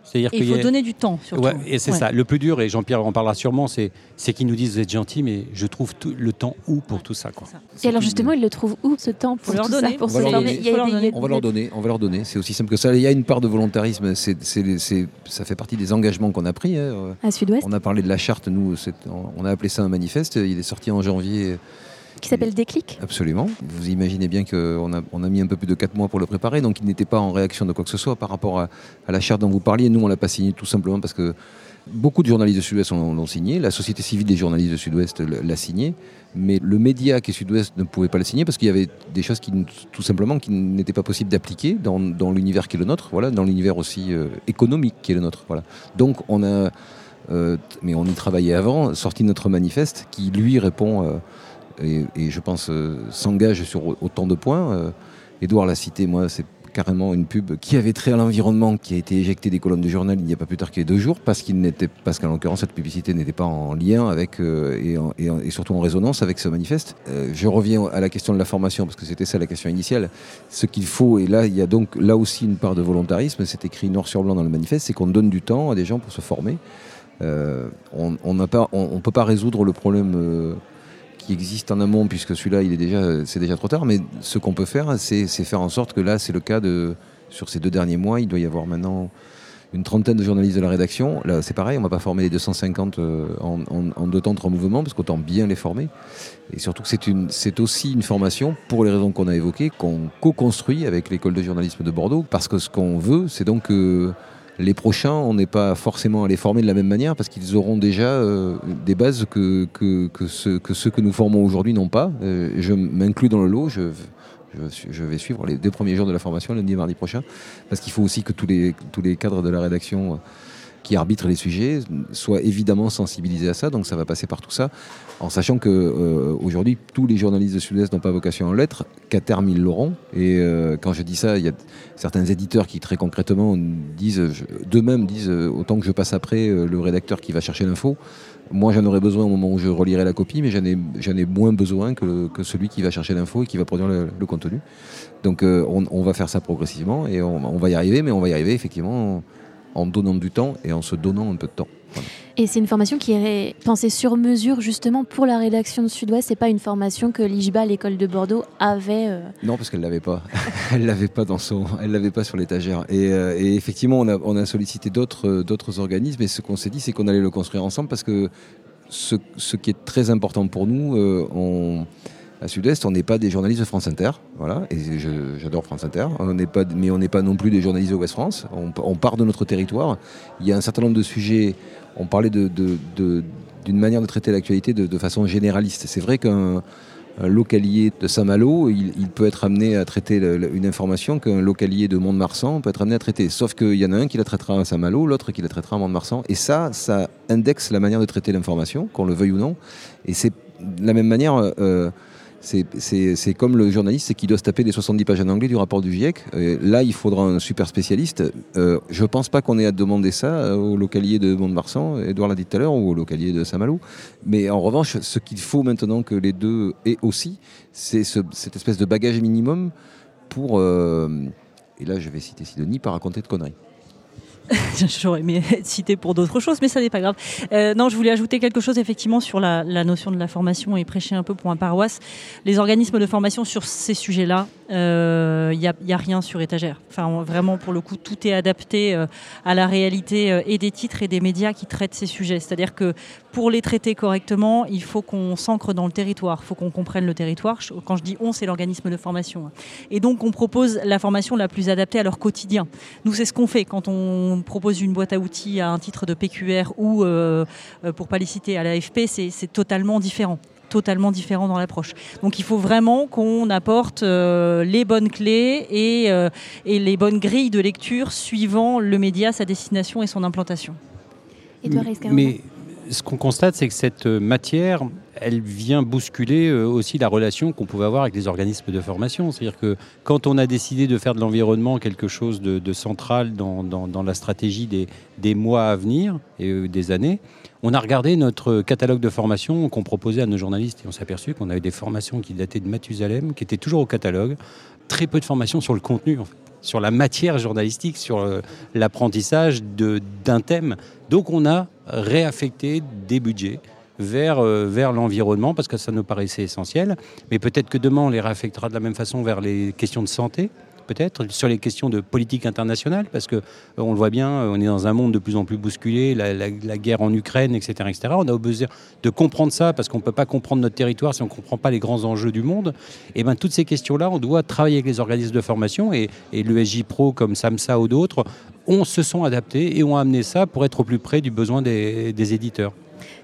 C'est-à-dire il faut donner du temps, surtout. et c'est ça. Le plus dur, et Jean-Pierre en parlera sûrement, c'est, c'est qu'ils nous disent vous êtes gentils, mais je trouve tout, le temps où pour tout ça, quoi. Et alors justement, ils le trouvent où ce temps pour leur donner, on, va leur donner. on va leur donner. On va leur donner. C'est aussi simple que ça. Il y a une part de volontarisme. C'est, c'est, ça fait partie des engagements qu'on a pris. Hein. À Sud-Ouest? On a parlé de la charte. Nous, on a appelé ça un manifeste. Il est sorti en janvier qui s'appelle Déclic Absolument. Vous imaginez bien qu'on a, on a mis un peu plus de 4 mois pour le préparer, donc il n'était pas en réaction de quoi que ce soit par rapport à, la charte dont vous parliez. Nous, on l'a pas signé tout simplement parce que beaucoup de journalistes de Sud-Ouest l'ont signé, la Société civile des journalistes de Sud-Ouest l'a signé, mais le média qui est Sud-Ouest ne pouvait pas le signer parce qu'il y avait des choses qui, tout simplement, qui n'étaient pas possibles d'appliquer dans, l'univers qui est le nôtre, voilà, dans l'univers aussi euh, économique qui est le nôtre. Voilà. Donc on a, euh, mais on y travaillait avant, sorti notre manifeste qui lui répond. Euh, et, je pense euh, s'engage sur autant de points. Edouard euh, l'a cité, moi, c'est carrément une pub qui avait trait à l'environnement, qui a été éjectée des colonnes du journal il n'y a pas plus tard qu'il deux jours, parce qu'il n'était, parce qu'en l'occurrence cette publicité n'était pas en lien avec euh, et, surtout en résonance avec ce manifeste. je reviens à la question de la formation parce que c'était ça la question initiale. Ce qu'il faut et là il y a donc là aussi une part de volontarisme. C'est écrit noir sur blanc dans le manifeste, c'est qu'on donne du temps à des gens pour se former. on on, peut pas résoudre le problème qui existe en amont, puisque celui-là, il est déjà, c'est déjà trop tard. Mais ce qu'on peut faire, c'est, faire en sorte que là, c'est le cas de, sur ces deux derniers mois, il doit y avoir maintenant une trentaine de journalistes de la rédaction. Là, c'est pareil, on ne va pas former les 250 euh, en, deux temps, trois mouvements, parce qu'autant bien les former. Et surtout que c'est, une, c'est aussi une formation, pour les raisons qu'on a évoquées, qu'on co-construit avec l'école de journalisme de Bordeaux, parce que ce qu'on veut, c'est donc que les prochains, on n'est pas forcément à les former de la même manière parce qu'ils auront déjà euh, des bases que, ceux, que, nous formons aujourd'hui n'ont pas. Euh, je m'inclus dans le lot. Je, vais suivre les deux premiers jours de la formation, lundi et mardi prochain, parce qu'il faut aussi que tous les cadres de la rédaction qui arbitrent les sujets soient évidemment sensibilisés à ça. Donc ça va passer par tout ça, en sachant que euh, aujourd'hui tous les journalistes de Sud-Est n'ont pas vocation en lettres, qu'à terme ils l'auront. Et euh, quand je dis ça, il y a certains éditeurs qui très concrètement disent, d'eux-mêmes disent, euh, autant que je passe après le rédacteur qui va chercher l'info. Moi, j'en aurais besoin au moment où je relirai la copie, mais j'en ai, ai moins besoin que, que, celui qui va chercher l'info et qui va produire le, contenu. Donc, on, va faire ça progressivement et on, va y arriver, mais on va y arriver effectivement en donnant du temps et en se donnant un peu de temps. Et c'est une formation qui est pensée sur mesure justement pour la rédaction de Sud-Ouest. C'est pas une formation que l'IJBA, l'école de Bordeaux, avait. euh, Non, parce qu'elle l'avait pas. *laughs* elle l'avait pas dans son, elle l'avait pas sur l'étagère. Et, euh, et effectivement, on a, on a sollicité d'autres, euh, d'autres organismes. Et ce qu'on s'est dit, c'est qu'on allait le construire ensemble parce que ce, ce qui est très important pour nous, on, à Sud-Est, on n'est pas des journalistes de France Inter, voilà. Et j'adore France Inter. On pas, mais on n'est pas non plus des journalistes de Ouest France. On, part de notre territoire. Il y a un certain nombre de sujets. On parlait d'une manière de traiter l'actualité de, façon généraliste. C'est vrai qu'un un localier de Saint-Malo, il, peut être amené à traiter une information qu'un localier de Mont-de-Marsan peut être amené à traiter. Sauf qu'il y en a un qui la traitera à Saint-Malo, l'autre qui la traitera à Mont-de-Marsan. Et ça, ça indexe la manière de traiter l'information, qu'on le veuille ou non. Et c'est de la même manière. euh, c'est- comme le journaliste qui doit se taper les 70 pages en anglais du rapport du GIEC. Là, il faudra un super spécialiste. Euh, je pense pas qu'on ait à demander ça euh, au localier de Mont-de-Marsan, Edouard l'a dit tout à l'heure, ou au localier de Saint-Malo. Mais en revanche, ce qu'il faut maintenant que les deux aient aussi, c'est ce- cette espèce de bagage minimum pour. euh, et là, je vais citer Sidonie, pas raconter de conneries. *laughs* J'aurais aimé être cité pour d'autres choses, mais ça n'est pas grave. Euh, non, je voulais ajouter quelque chose effectivement sur la, notion de la formation et prêcher un peu pour un paroisse. Les organismes de formation sur ces sujets-là, il n'y a, rien sur étagère. Enfin, vraiment, pour le coup, tout est adapté euh, à la réalité euh, et des titres et des médias qui traitent ces sujets. C'est-à-dire que pour les traiter correctement, il faut qu'on s'ancre dans le territoire, il faut qu'on comprenne le territoire. Quand je dis on, c'est l'organisme de formation. Et donc, on propose la formation la plus adaptée à leur quotidien. Nous, c'est ce qu'on fait quand on propose une boîte à outils à un titre de PQR ou, euh, euh, pour pas les citer, à l'AFP, c'est totalement différent totalement différent dans l'approche. Donc il faut vraiment qu'on apporte euh, les bonnes clés et, euh, et les bonnes grilles de lecture suivant le média, sa destination et son implantation. Edouard Escarona. Mais ce qu'on constate, c'est que cette euh, matière, elle vient bousculer euh, aussi la relation qu'on pouvait avoir avec les organismes de formation. C'est-à-dire que quand on a décidé de faire de l'environnement quelque chose de, central dans la stratégie des, des mois à venir et euh, des années, on a regardé notre catalogue de formation qu'on proposait à nos journalistes et on s'est aperçu qu'on avait des formations qui dataient de Mathusalem, qui étaient toujours au catalogue, très peu de formations sur le contenu, en fait, sur la matière journalistique, sur euh, l'apprentissage d'un thème. Donc on a réaffecté des budgets vers, euh, vers l'environnement parce que ça nous paraissait essentiel. Mais peut-être que demain on les réaffectera de la même façon vers les questions de santé, peut-être sur les questions de politique internationale parce que euh, on le voit bien, euh, on est dans un monde de plus en plus bousculé, la, guerre en Ukraine, etc.. On a besoin de comprendre ça parce qu'on ne peut pas comprendre notre territoire si on ne comprend pas les grands enjeux du monde. Et ben toutes ces questions-là, on doit travailler avec les organismes de formation et, et l'ESJ Pro comme SAMSA ou d'autres, on se sont adaptés et ont amené ça pour être au plus près du besoin des éditeurs.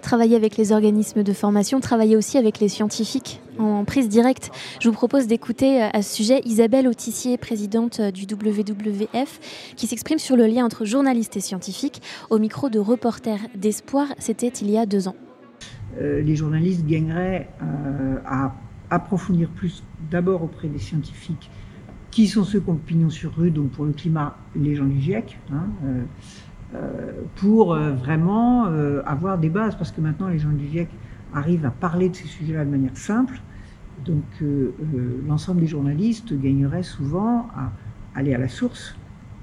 Travailler avec les organismes de formation, travailler aussi avec les scientifiques en prise directe. Je vous propose d'écouter euh, à ce sujet Isabelle Autissier, présidente euh, du WWF, qui s'exprime sur le lien entre journalistes et scientifiques au micro de Reporter d'Espoir. C'était il y a deux ans. Euh, les journalistes gagneraient à approfondir plus d'abord auprès des scientifiques qui sont ceux qui ont pignon sur rue, donc pour le climat, les gens du GIEC, hein, pour euh, vraiment euh, avoir des bases, parce que maintenant les gens du GIEC arrivent à parler de ces sujets-là de manière simple. Donc euh, euh, l'ensemble des journalistes gagneraient souvent à aller à la source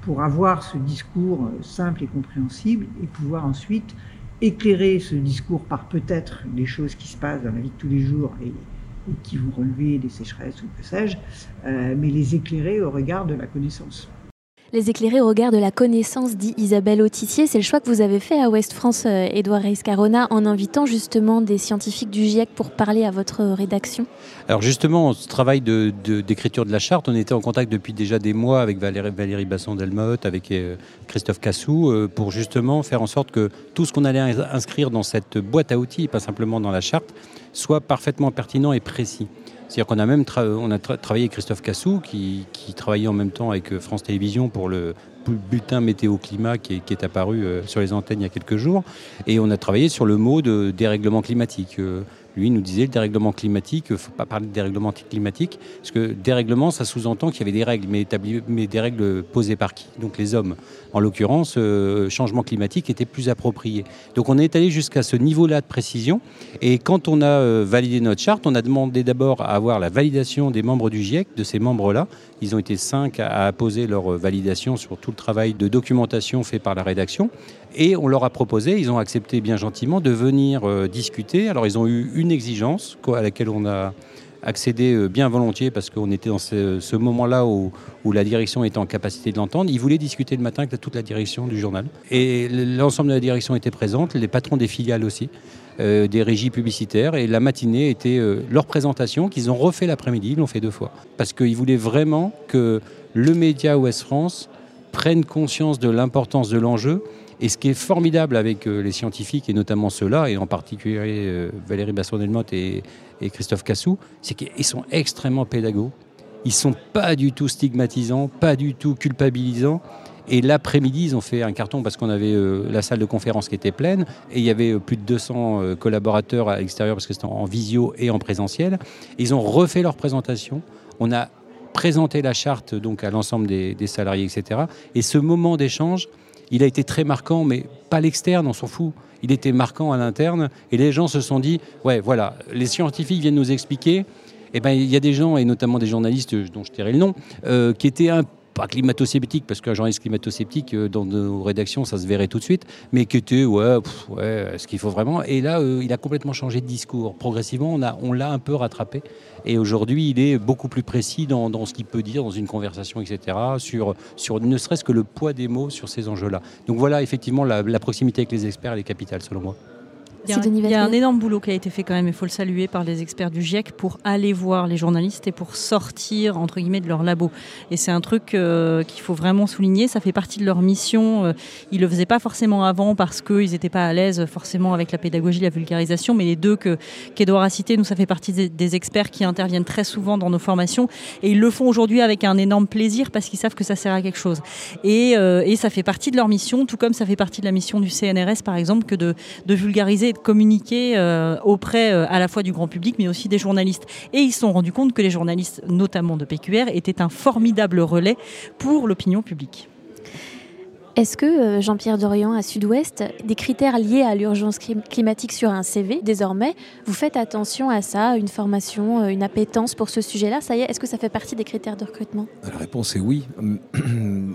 pour avoir ce discours euh, simple et compréhensible et pouvoir ensuite éclairer ce discours par peut-être des choses qui se passent dans la vie de tous les jours et, qui vont relever des sécheresses ou que sais-je, euh, mais les éclairer au regard de la connaissance. Les éclairer au regard de la connaissance, dit Isabelle Autissier. C'est le choix que vous avez fait à Ouest France, euh, Édouard Reis-Carona, en invitant justement des scientifiques du GIEC pour parler à votre rédaction. Alors justement, ce travail d'écriture de, la charte, on était en contact depuis déjà des mois avec Valérie, Basson-Delmotte, avec euh, Christophe Cassou, euh, pour justement faire en sorte que tout ce qu'on allait ins- inscrire dans cette boîte à outils, pas simplement dans la charte, soit parfaitement pertinent et précis. C'est-à-dire qu'on a même travaillé avec Christophe Cassou, qui, travaillait en même temps avec euh, France Télévisions pour le bulletin météo-climat qui est, qui est apparu euh, sur les antennes il y a quelques jours. Et on a travaillé sur le mot de dérèglement climatique. Euh, lui nous disait le dérèglement climatique, il ne faut pas parler de dérèglement climatique, parce que dérèglement, ça sous-entend qu'il y avait des règles, mais, des règles posées par qui? Donc les hommes. En l'occurrence, euh, changement climatique était plus approprié. Donc on est allé jusqu'à ce niveau-là de précision, et quand on a euh, validé notre charte, on a demandé d'abord à avoir la validation des membres du GIEC, de ces membres-là. Ils ont été cinq à, à poser leur validation sur tout le travail de documentation fait par la rédaction. Et on leur a proposé, ils ont accepté bien gentiment de venir euh, discuter. Alors ils ont eu une exigence à laquelle on a accédé euh, bien volontiers parce qu'on était dans ce, moment-là où, la direction était en capacité de l'entendre. Ils voulaient discuter le matin avec toute la direction du journal. Et l'ensemble de la direction était présente, les patrons des filiales aussi. Euh, des régies publicitaires et la matinée était leur présentation qu'ils ont refait l'après-midi, ils l'ont fait deux fois. Parce qu'ils voulaient vraiment que le média Ouest France prenne conscience de l'importance de l'enjeu et ce qui est formidable avec euh, les scientifiques, et notamment ceux-là, et en particulier euh, Valérie Basson-Delmotte et, Christophe Cassou, c'est qu'ils sont extrêmement pédagogues. Ils sont pas du tout stigmatisants, pas du tout culpabilisants. Et l'après-midi, ils ont fait un carton parce qu'on avait euh, la salle de conférence qui était pleine et il y avait plus de 200 collaborateurs à l'extérieur parce que c'était en visio et en présentiel. Ils ont refait leur présentation. On a présenté la charte donc à l'ensemble des salariés, etc. Et ce moment d'échange, il a été très marquant, mais pas l'externe, on s'en fout. Il était marquant à l'interne, et les gens se sont dit, ouais, voilà, les scientifiques viennent nous expliquer. Eh ben, il y a des gens, et notamment des journalistes dont je tairai le nom, euh, qui étaient un pas climato-sceptique, parce qu'un journaliste climato-sceptique, euh, dans nos rédactions, ça se verrait tout de suite, mais qui était, ouais, ouais ce qu'il faut vraiment? Et là, euh, il a complètement changé de discours. Progressivement, on l'a on un peu rattrapé. Et aujourd'hui, il est beaucoup plus précis dans, dans ce qu'il peut dire dans une conversation, etc., sur, sur ne serait-ce que le poids des mots sur ces enjeux-là. Donc voilà, effectivement, la, la proximité avec les experts, elle est capitale, selon moi. Il y, a, un énorme boulot qui a été fait quand même, il faut le saluer, par les experts du GIEC pour aller voir les journalistes et pour sortir, entre guillemets, de leur labo. Et c'est un truc euh, qu'il faut vraiment souligner, ça fait partie de leur mission. Euh, ils le faisaient pas forcément avant parce qu'ils n'étaient pas à l'aise forcément avec la pédagogie, la vulgarisation, mais les deux qu'Edouard a cités, nous, ça fait partie des, experts qui interviennent très souvent dans nos formations et ils le font aujourd'hui avec un énorme plaisir parce qu'ils savent que ça sert à quelque chose. Et, euh, et, ça fait partie de leur mission, tout comme ça fait partie de la mission du CNRS, par exemple, que de, de vulgariser communiquer euh, auprès euh, à la fois du grand public, mais aussi des journalistes. Et ils se sont rendus compte que les journalistes, notamment de PQR, étaient un formidable relais pour l'opinion publique. Est-ce que, euh, Jean-Pierre Dorian, à Sud-Ouest, des critères liés à l'urgence climatique sur un CV, désormais, vous faites attention à ça, une formation, une appétence pour ce sujet-là? Ça y est, est-ce que ça fait partie des critères de recrutement? La réponse est oui. *clears throat*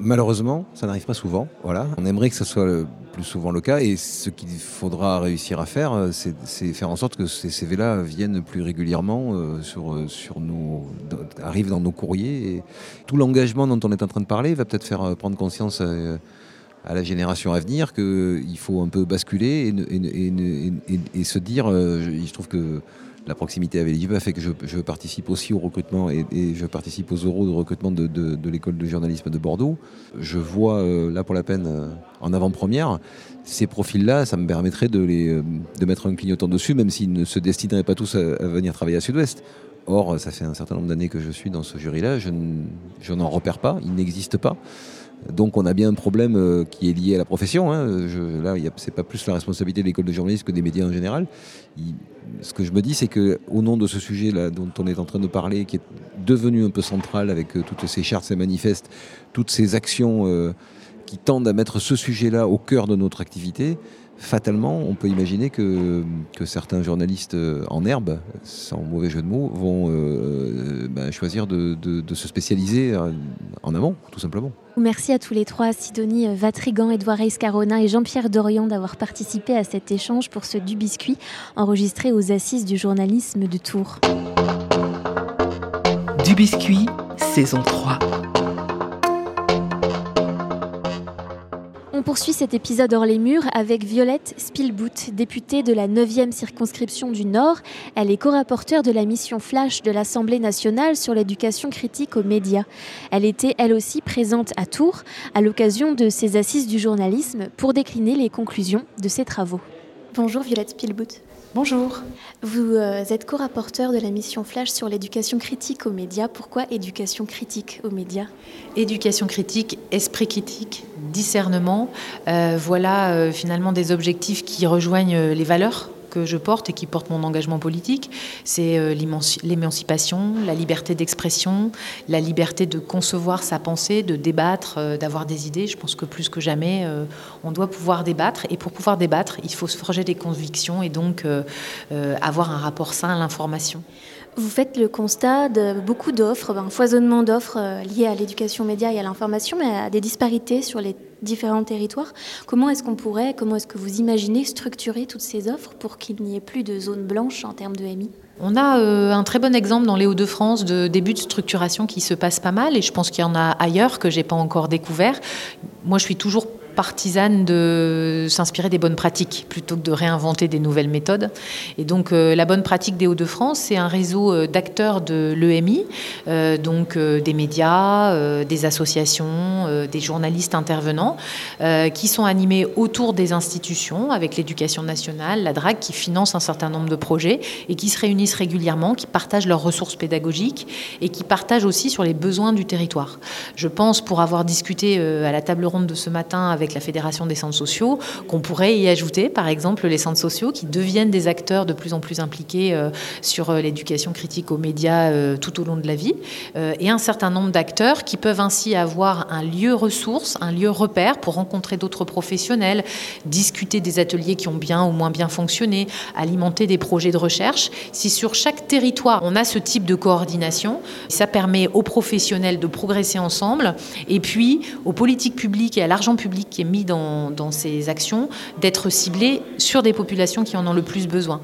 Malheureusement, ça n'arrive pas souvent. Voilà. On aimerait que ce soit le plus souvent le cas. Et ce qu'il faudra réussir à faire, euh, c'est faire en sorte que ces CV-là viennent plus régulièrement sur, sur nos, arrivent dans nos courriers. Et tout l'engagement dont on est en train de parler va peut-être faire prendre conscience à la génération à venir qu'il faut un peu basculer et, se dire, euh, je, trouve que la proximité avec l'IVA fait que je, participe aussi au recrutement et, je participe aux euros de recrutement de, l'école de journalisme de Bordeaux. Je vois euh, là pour la peine euh, en avant-première ces profils-là, ça me permettrait de, les, de mettre un clignotant dessus, même s'ils ne se destineraient pas tous à, venir travailler à Sud-Ouest. Or, ça fait un certain nombre d'années que je suis dans ce jury-là, je n'en repère pas, il n'existe pas. Donc on a bien un problème euh, qui est lié à la profession. Hein. Je, là, pas plus la responsabilité de l'école de journalisme que des médias en général. ce que je me dis, c'est que au nom de ce sujet-là dont on est en train de parler, qui est devenu un peu central avec euh, toutes ces chartes, ces manifestes, toutes ces actions euh, qui tendent à mettre ce sujet-là au cœur de notre activité, fatalement, on peut imaginer que, que, certains journalistes en herbe, sans mauvais jeu de mots, vont ben, choisir de, de, se spécialiser en amont, tout simplement. Merci à tous les trois, Sidonie Vatrigan, Edouard Reis-Carona et Jean-Pierre Dorian d'avoir participé à cet échange pour ce Du Biscuit enregistré aux Assises du journalisme de Tours. Du Biscuit, saison 3. On poursuit cet épisode hors les murs avec Violette Spielbout, députée de la 9e circonscription du Nord. Elle est co-rapporteure de la mission Flash de l'Assemblée nationale sur l'éducation critique aux médias. Elle était elle aussi présente à Tours à l'occasion de ses assises du journalisme pour décliner les conclusions de ses travaux. Bonjour Violette Spielbout. Bonjour. Vous euh, êtes co-rapporteur de la mission Flash sur l'éducation critique aux médias. Pourquoi éducation critique aux médias? Éducation critique, esprit critique, discernement, euh, voilà euh, finalement des objectifs qui rejoignent les valeurs que je porte et qui porte mon engagement politique, c'est euh, l'émancipation, la liberté d'expression, la liberté de concevoir sa pensée, de débattre, euh, d'avoir des idées. Je pense que plus que jamais, euh, on doit pouvoir débattre. Et pour pouvoir débattre, il faut se forger des convictions et donc avoir un rapport sain à l'information. Vous faites le constat de beaucoup d'offres, un foisonnement d'offres liées à l'éducation média et à l'information, mais à des disparités sur les différents territoires. Comment est-ce qu'on pourrait, comment est-ce que vous imaginez structurer toutes ces offres pour qu'il n'y ait plus de zones blanches en termes de MI on a euh, un très bon exemple dans les Hauts-de-France de début de structuration qui se passe pas mal et je pense qu'il y en a ailleurs que j'ai pas encore découvert. Moi, je suis toujours partisane de s'inspirer des bonnes pratiques plutôt que de réinventer des nouvelles méthodes. Et donc euh, la bonne pratique des Hauts-de-France, c'est un réseau euh, d'acteurs de l'EMI, euh, donc des médias, des associations, des journalistes intervenants, qui sont animés autour des institutions avec l'éducation nationale, la DRAC, qui finance un certain nombre de projets et qui se réunissent régulièrement, qui partagent leurs ressources pédagogiques et qui partagent aussi sur les besoins du territoire. Je pense, pour avoir discuté à la table ronde de ce matin avec avec la Fédération des centres sociaux, qu'on pourrait y ajouter, par exemple, les centres sociaux qui deviennent des acteurs de plus en plus impliqués euh, sur euh, l'éducation critique aux médias euh, tout au long de la vie, et un certain nombre d'acteurs qui peuvent ainsi avoir un lieu ressource, un lieu repère pour rencontrer d'autres professionnels, discuter des ateliers qui ont bien ou moins bien fonctionné, alimenter des projets de recherche. Si sur chaque territoire on a ce type de coordination, ça permet aux professionnels de progresser ensemble, et puis aux politiques publiques et à l'argent public qui est mis dans, ces actions d'être ciblé sur des populations qui en ont le plus besoin.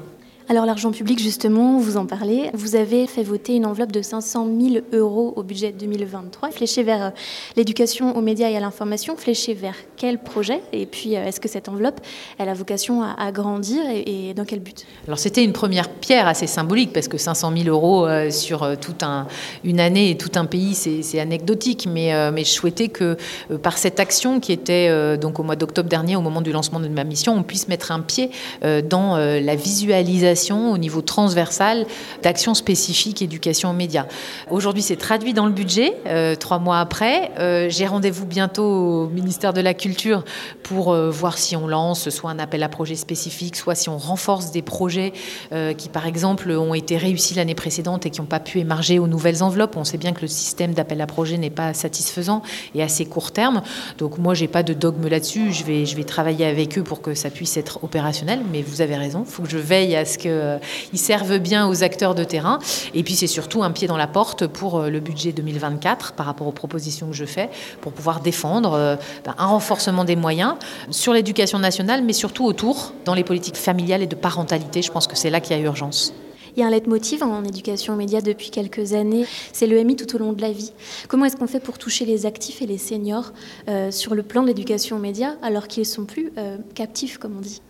Alors l'argent public, justement, vous en parlez. Vous avez fait voter une enveloppe de 500 000 euros au budget 2023, fléchée vers euh, l'éducation aux médias et à l'information, fléchée vers quel projet? Et puis, euh, est-ce que cette enveloppe, elle a vocation à, grandir et, dans quel but? Alors c'était une première pierre assez symbolique, parce que 500 000 euros euh, sur toute un, une année et tout un pays, c'est anecdotique. Mais, mais je souhaitais que par cette action qui était donc au mois d'octobre dernier, au moment du lancement de ma mission, on puisse mettre un pied dans la visualisation au niveau transversal d'actions spécifiques éducation aux médias. Aujourd'hui, c'est traduit dans le budget, euh, trois mois après. Euh, j'ai rendez-vous bientôt au ministère de la Culture pour euh, voir si on lance soit un appel à projet spécifique, soit si on renforce des projets qui, par exemple, ont été réussis l'année précédente et qui n'ont pas pu émarger aux nouvelles enveloppes. On sait bien que le système d'appel à projet n'est pas satisfaisant et assez court terme. Donc moi, j'ai pas de dogme là-dessus. Je vais, je vais travailler avec eux pour que ça puisse être opérationnel. Mais vous avez raison, il faut que je veille à ce que qu'ils euh, servent bien aux acteurs de terrain. Et puis c'est surtout un pied dans la porte pour euh, le budget 2024 par rapport aux propositions que je fais pour pouvoir défendre euh, ben, un renforcement des moyens sur l'éducation nationale, mais surtout autour, dans les politiques familiales et de parentalité. Je pense que c'est là qu'il y a urgence. Il y a un leitmotiv en éducation aux médias depuis quelques années, c'est le MI tout au long de la vie. Comment est-ce qu'on fait pour toucher les actifs et les seniors sur le plan de l'éducation aux médias alors qu'ils ne sont plus captifs, comme on dit?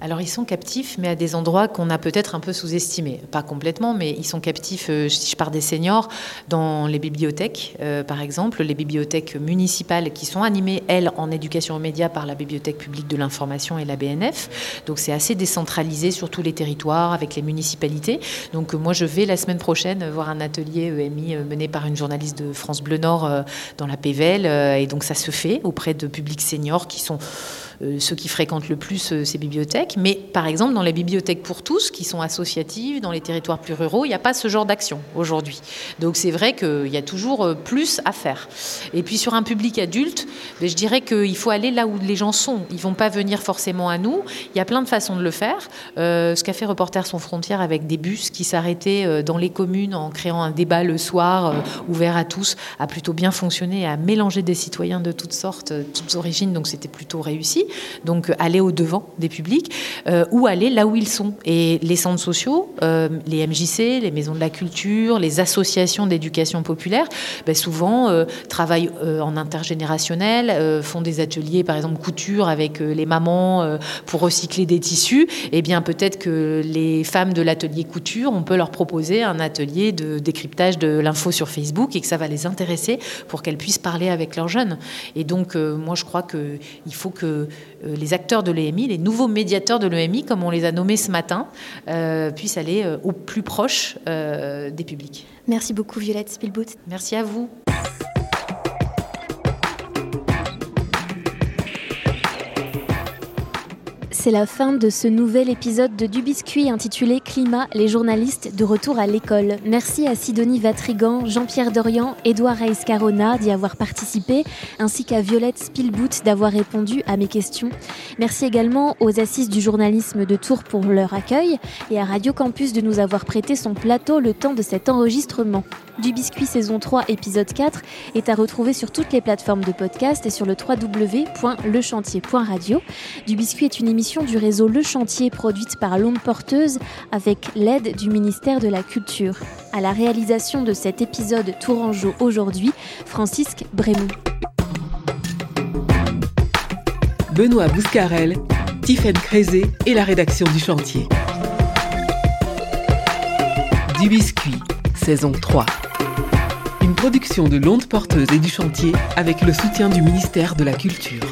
Alors ils sont captifs, mais à des endroits qu'on a peut-être un peu sous-estimés. Pas complètement, mais ils sont captifs, euh, si je pars des seniors, dans les bibliothèques, euh, par exemple, les bibliothèques municipales qui sont animées, elles, en éducation aux médias par la Bibliothèque publique de l'information et la BNF. Donc c'est assez décentralisé sur tous les territoires, avec les municipalités. Donc euh, moi, je vais la semaine prochaine voir un atelier EMI mené par une journaliste de France Bleu Nord dans la PVL. Et donc ça se fait auprès de publics seniors qui sont euh, ceux qui fréquentent le plus euh, ces bibliothèques. Mais par exemple, dans les bibliothèques pour tous, qui sont associatives, dans les territoires plus ruraux, il n'y a pas ce genre d'action aujourd'hui. Donc c'est vrai qu'il y a toujours euh, plus à faire. Et puis sur un public adulte, ben, je dirais qu'il faut aller là où les gens sont. Ils ne vont pas venir forcément à nous. Il y a plein de façons de le faire. ce qu'a fait Reporters sans frontières avec des bus qui s'arrêtaient dans les communes en créant un débat le soir ouvert à tous a plutôt bien fonctionné, a mélangé des citoyens de toutes sortes, toutes origines, donc c'était plutôt réussi donc aller au-devant des publics, euh, ou aller là où ils sont. Et les centres sociaux, euh, les MJC, les maisons de la culture, les associations d'éducation populaire, ben souvent euh, travaillent en intergénérationnel, font des ateliers, par exemple couture avec les mamans pour recycler des tissus. Et eh bien peut-être que les femmes de l'atelier couture, on peut leur proposer un atelier de décryptage de l'info sur Facebook et que ça va les intéresser pour qu'elles puissent parler avec leurs jeunes. Et donc moi je crois qu'il faut que euh, les acteurs de l'EMI, les nouveaux médiateurs de l'EMI, comme on les a nommés ce matin, euh, puissent aller euh, au plus proche des publics. Merci beaucoup Violette Spielboot. Merci à vous. C'est la fin de ce nouvel épisode de Du Biscuit intitulé Climat, les journalistes de retour à l'école. Merci à Sidonie Vatrigan, Jean-Pierre Dorian, Édouard Reis-Carona d'y avoir participé, ainsi qu'à Violette Spielboot d'avoir répondu à mes questions. Merci également aux Assises du journalisme de Tours pour leur accueil et à Radio Campus de nous avoir prêté son plateau le temps de cet enregistrement. Du Biscuit saison 3 épisode 4 est à retrouver sur toutes les plateformes de podcast et sur le www.lechantier.radio. Du Biscuit est une émission du réseau Le Chantier produite par l'Onde Porteuse avec l'aide du ministère de la Culture. À la réalisation de cet épisode Tourangeau aujourd'hui, Francisque Brémond. Benoît Bouscarel, Tiffaine Crézé et la rédaction du chantier. Du Biscuit, saison 3. Une production de l'Onde Porteuse et du Chantier avec le soutien du ministère de la Culture.